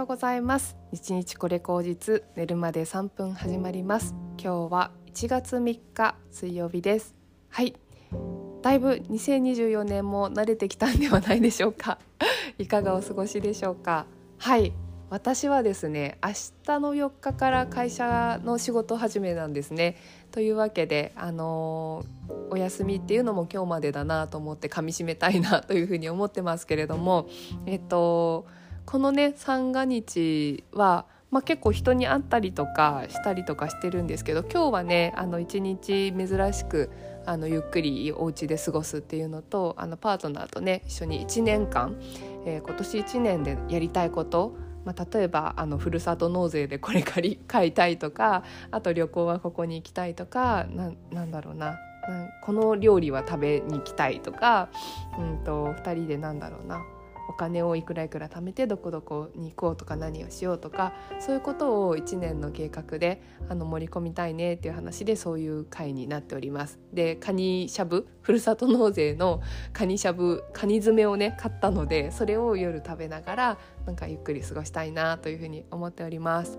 ようございます。日日これ口実寝るまで3分始まります。今日は1月3日水曜日です。はい。だいぶ2024年も慣れてきたんではないでしょうか。いかがお過ごしでしょうか。はい。私はですね明日の4日から会社の仕事始めなんですね。というわけであのー、お休みっていうのも今日までだなと思って噛みしめたいなというふうに思ってますけれどもえっとこのね三が日はまあ、結構人に会ったりとかしたりとかしてるんですけど今日はねあの一日珍しくあのゆっくりお家で過ごすっていうのとあのパートナーとね一緒に1年間、えー、今年1年でやりたいことまあ、例えばあのふるさと納税でこれ借り 買いたいとかあと旅行はここに行きたいとかななんだろうなこの料理は食べに行きたいとか、うんと、と2人でなんだろうなお金をいくらいくら貯めてどこどこに行こうとか何をしようとかそういうことを1年の計画であの盛り込みたいねっていう話でそういう会になっております。でカニしゃぶふるさと納税のカニしゃぶカニ詰めをね買ったのでそれを夜食べながらなんかゆっくり過ごしたいなというふうに思っております。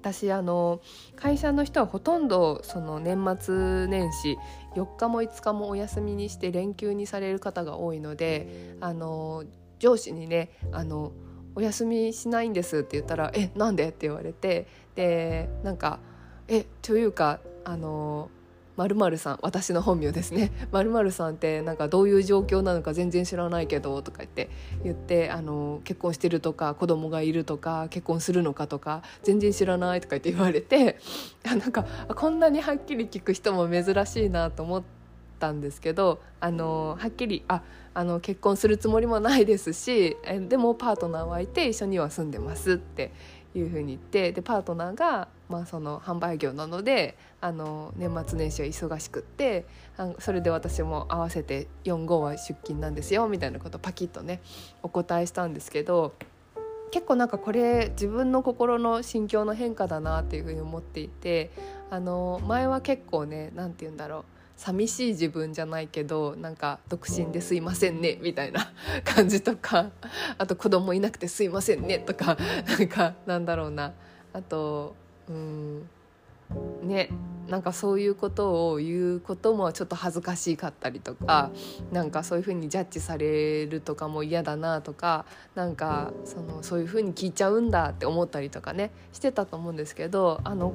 私あの会社の人はほとんどその年末年始4日も5日もお休みにして連休にされる方が多いのであの上司にねあのお休みしないんですって言ったら「えなんで?」って言われてでなんか「えというかあのまるさん私の本名ですね まるさんってなんかどういう状況なのか全然知らないけどとか言って言ってあの結婚してるとか子供がいるとか結婚するのかとか全然知らないとか言って言われて なんかこんなにはっきり聞く人も珍しいなと思って。ったんですけどあのはっきりああの結婚するつもりもないですしえでもパートナーはいて一緒には住んでますっていうふうに言ってでパートナーが、まあ、その販売業なのであの年末年始は忙しくってそれで私も合わせて45は出勤なんですよみたいなことパキッとねお答えしたんですけど結構なんかこれ自分の心の心境の変化だなっていうふうに思っていてあの前は結構ね何て言うんだろう寂しい自分じゃないけどなんか独身ですいませんねみたいな 感じとかあと子供いなくてすいませんねとかなんかなんだろうな。あとうんねなんかそういうことを言うこともちょっと恥ずかしかったりとかなんかそういうふうにジャッジされるとかも嫌だなとかなんかそのそういうふうに聞いちゃうんだって思ったりとかねしてたと思うんですけどあの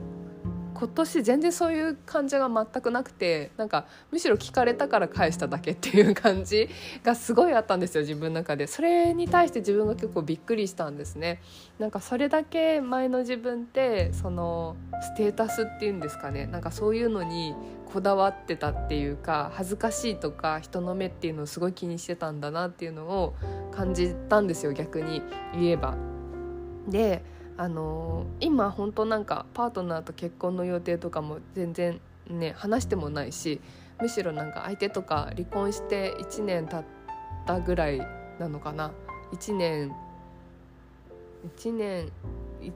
今年全然そういう感じが全くなくてなんかむしろ聞かれたから返しただけっていう感じがすごいあったんですよ自分の中で。それに対して自分が結構びっくりしたんですね。なんかそれだけ前の自分ってそのステータスっていうんですかね。なんかそういうのにこだわってたっていうか恥ずかしいとか人の目っていうのをすごい気にしてたんだなっていうのを感じたんですよ逆に言えば。であのー、今本当なんかパートナーと結婚の予定とかも全然ね話してもないしむしろなんか相手とか離婚して1年経ったぐらいなのかな1年1年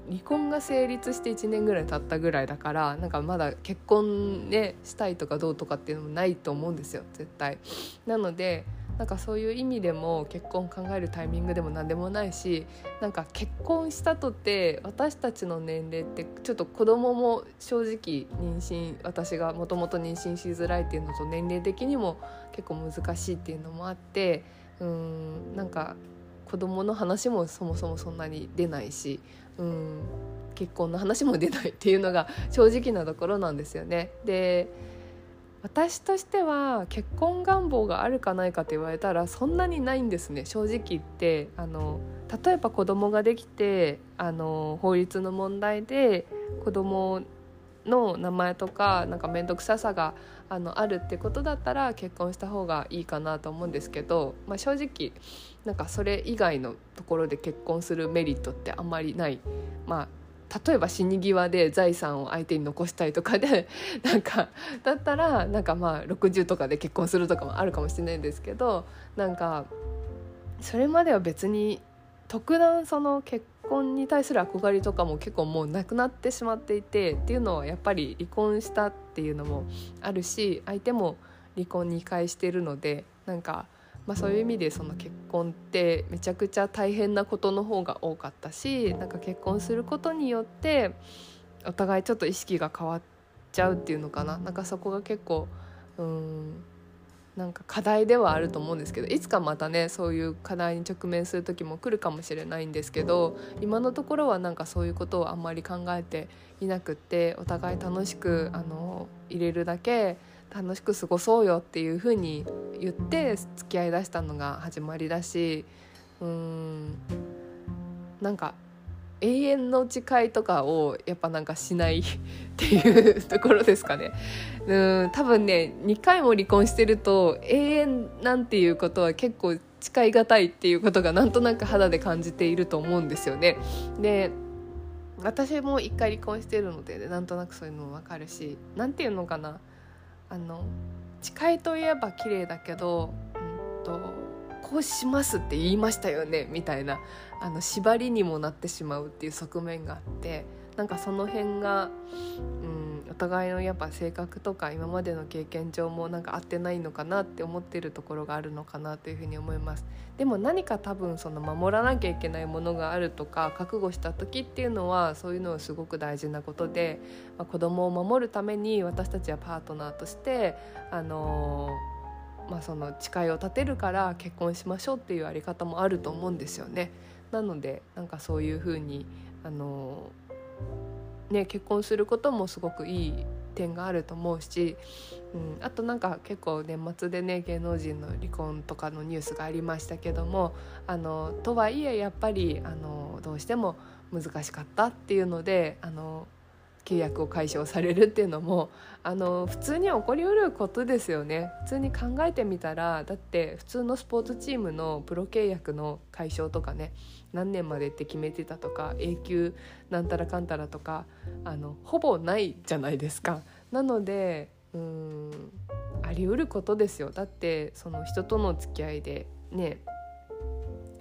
離婚が成立して1年ぐらい経ったぐらいだからなんかまだ結婚ねしたいとかどうとかっていうのもないと思うんですよ絶対。なのでなんかそういう意味でも結婚考えるタイミングでも何でもないしなんか結婚したとて私たちの年齢ってちょっと子供も正直妊娠私がもともと妊娠しづらいっていうのと年齢的にも結構難しいっていうのもあってうんなんか子供の話もそもそもそんなに出ないしうん結婚の話も出ないっていうのが正直なところなんですよね。で私としては結婚願望があるかないかと言われたらそんなにないんですね。正直言って。あの例えば子供ができてあの法律の問題で子供の名前とかなんか面倒くささがあのあるってことだったら結婚した方がいいかなと思うんですけど、まあ、正直なんかそれ以外のところで結婚するメリットってあんまりない、まあ、例えば死に際で財産を相手に残したいとかで なんかだったらなんかまあ60とかで結婚するとかもあるかもしれないんですけどなんかそれまでは別に特段その結婚に対する憧れとかも結構もうなくなってしまっていてっていうのはやっぱり離婚したっていうのもあるし相手も離婚2回してるのでなんかまあ、そういう意味でその結婚ってめちゃくちゃ大変なことの方が多かったしなんか結婚することによってお互いちょっと意識が変わっちゃうっていうのかな。なんかそこが結構うんなんか課題ではあると思うんですけどいつかまたねそういう課題に直面する時も来るかもしれないんですけど今のところはなんかそういうことをあんまり考えていなくってお互い楽しくあの入れるだけ楽しく過ごそうよっていう風に言って付き合いだしたのが始まりだしうんなんか永遠の誓いとかをやっぱなんかしないっていうところですかね。うん多分ね2回も離婚してると永遠なんていうことは結構誓いがたいっていうことがなんとなく肌で感じていると思うんですよね。で私も1回離婚してるので、ね、なんとなくそういうのも分かるし何て言うのかなあの誓いといえば綺麗だけど、うんとこうしますって言いましたよねみたいなあの縛りにもなってしまうっていう側面があって。なんかその辺が、うん、お互いのやっぱ性格とか今までの経験上もなんか合ってないのかなって思ってるところがあるのかなというふうに思いますでも何か多分その守らなきゃいけないものがあるとか覚悟した時っていうのはそういうのはすごく大事なことで、まあ、子供を守るために私たちはパートナーとしてあのー、まあ、その誓いを立てるから結婚しましょうっていうあり方もあると思うんですよね。なのでなんかそういうふうにあのね結婚することもすごくいい点があると思うし、うん、あとなんか結構年末でね芸能人の離婚とかのニュースがありましたけどもあのとはいえやっぱりあのどうしても難しかったっていうのであの契約を解消されるっていうのもあの普通に起こりうることですよね普通に考えてみたらだって普通のスポーツチームのプロ契約の解消とかね何年までって決めてたとか永久なんたらかんたらとかあのほぼないじゃないですか。なのでうんありうることですよだってその人との付き合いでね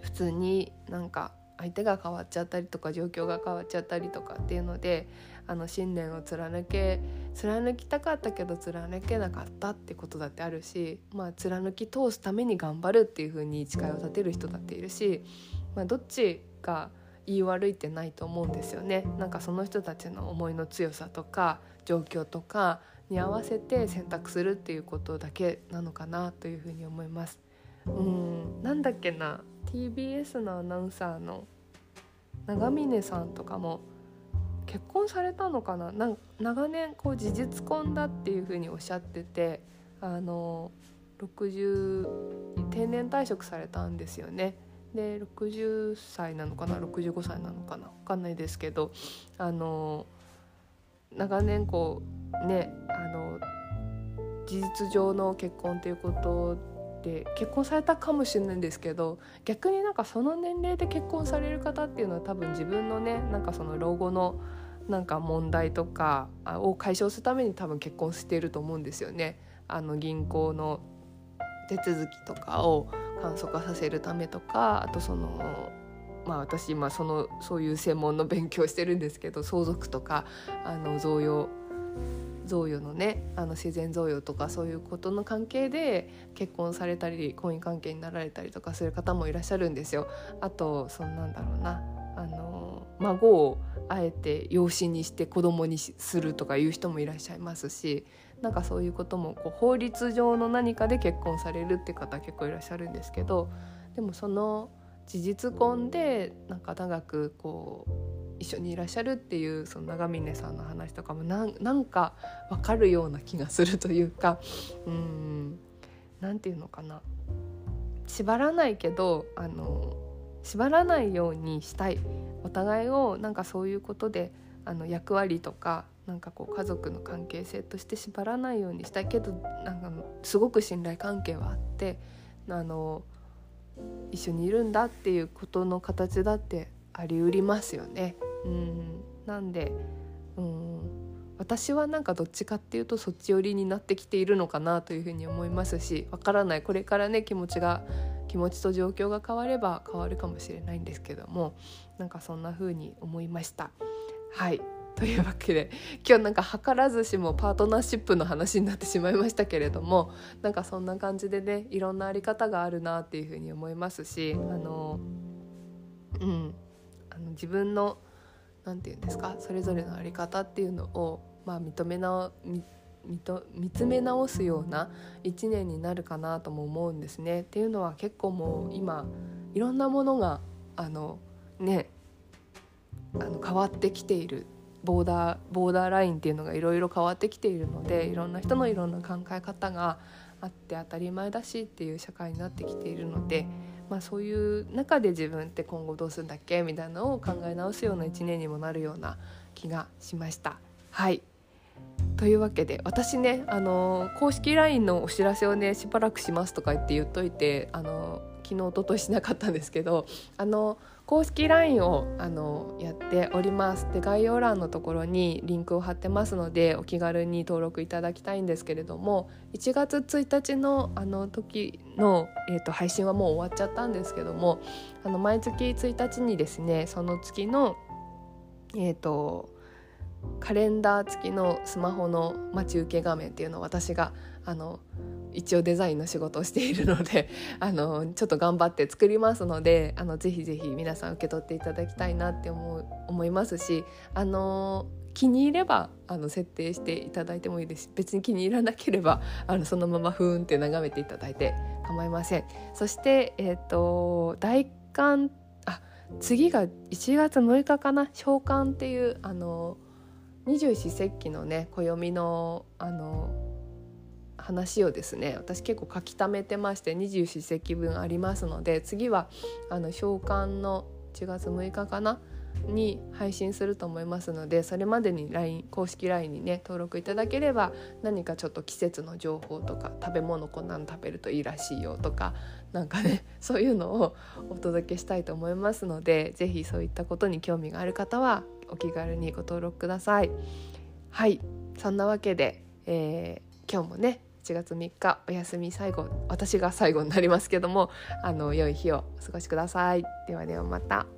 普通になんか相手が変わっちゃったりとか状況が変わっちゃったりとかっていうのであの信念を貫け貫きたかったけど貫けなかったってことだってあるし、まあ、貫き通すために頑張るっていうふうに誓いを立てる人だっているし、まあ、どっちが言い悪いってないと思うんですよね。なんかその人たちの思いの強さとか状況とかに合わせて選択するっていうことだけなのかなというふうに思います。うん。なんだっけな。TBS のアナウンサーの長峰さんとかも結婚されたのかな。な長年こう事実婚だっていうふうにおっしゃっててあの60定年退職されたんですよね。で60歳なのかな。65歳なのかな。分かんないですけどあの長年こうねあの事実上の結婚ということで結婚されたかもしれないんですけど逆になんかその年齢で結婚される方っていうのは多分自分のねなんかその老後のなんか問題とかを解消するために多分結婚していると思うんですよね。あの銀行の手続きとかを簡素化させるためとかあとそのまあ私今そのそういう専門の勉強してるんですけど相続とかあの贈与贈与のねあの自然贈与とかそういうことの関係で結婚されたり婚姻関係になられたりとかする方もいらっしゃるんですよ。あとそんなんだろうなあの孫をあえて養子にして子供にするとかいう人もいらっしゃいますしなんかそういうこともこう法律上の何かで結婚されるって方結構いらっしゃるんですけどでもその事実婚でなんか長くこう一緒にいらっしゃるっていうその長峰さんの話とかもなんなんか分かるような気がするというかうん何て言うのかな縛らないけどあの縛らないようにしたいお互いをなんかそういうことであの役割とかなんかこう家族の関係性として縛らないようにしたいけどなんかすごく信頼関係はあってあの一緒にいるんだっていうことの形だってありうりますよね。うんなんでうん私はなんかどっちかっていうとそっち寄りになってきているのかなというふうに思いますしわからない。これからね気持ちが気持ちと状況が変われば変わるかもしれないんですけどもなんかそんな風に思いました。はい。というわけで今日なんか図らずしもパートナーシップの話になってしまいましたけれどもなんかそんな感じでねいろんなあり方があるなっていうふうに思いますしあのうん。あの自分の何て言うんですかそれぞれのあり方っていうのを、まあ、認めな見見つめ直すような1年になるかなとも思うんですね。っていうのは結構もう今いろんなものがあのねあの変わってきているボーダーボーダーラインっていうのがいろいろ変わってきているのでいろんな人のいろんな考え方があって当たり前だしっていう社会になってきているので、まあ、そういう中で自分って今後どうするんだっけみたいなのを考え直すような一年にもなるような気がしました。はいというわけで私ねあの公式 LINE のお知らせをねしばらくしますとか言って言っといてあの昨日おとといしなかったんですけどあの公式 LINE をあのやっております。で概要欄のところにリンクを貼ってますのでお気軽に登録いただきたいんですけれども1月1日のあの時の、えーと、配信はもう終わっちゃったんですけどもあの毎月1日にですねその月のえ、ー、とカレンダー付きのスマホの待ち受け画面っていうのを私があの一応デザインの仕事をしているので あのちょっと頑張って作りますのであのぜひぜひ皆さん受け取っていただきたいなって思う思いますしあの気に入ればあの設定していただいてもいいですし別に気に入らなければあのそのままふーんって眺めていただいて構いません。そして、えーと、大寒あ次が1月6日かな？召喚っていうあの二十四節気のね暦のあの話をですね私結構書き溜めてまして二十四節気分ありますので次はあの召喚の1月6日かな？に配信すると思いますのでそれまでに LINE 公式 LINE にね登録いただければ何かちょっと季節の情報とか食べ物こんなの食べるといいらしいよとかなんかね そういうのをお届けしたいと思いますので是非そういったことに興味がある方はお気軽にご登録ください。はいそんなわけで、えー、今日もね7月3日お休み最後私が最後になりますけどもあの良い日をお過ごしください。ではではまた。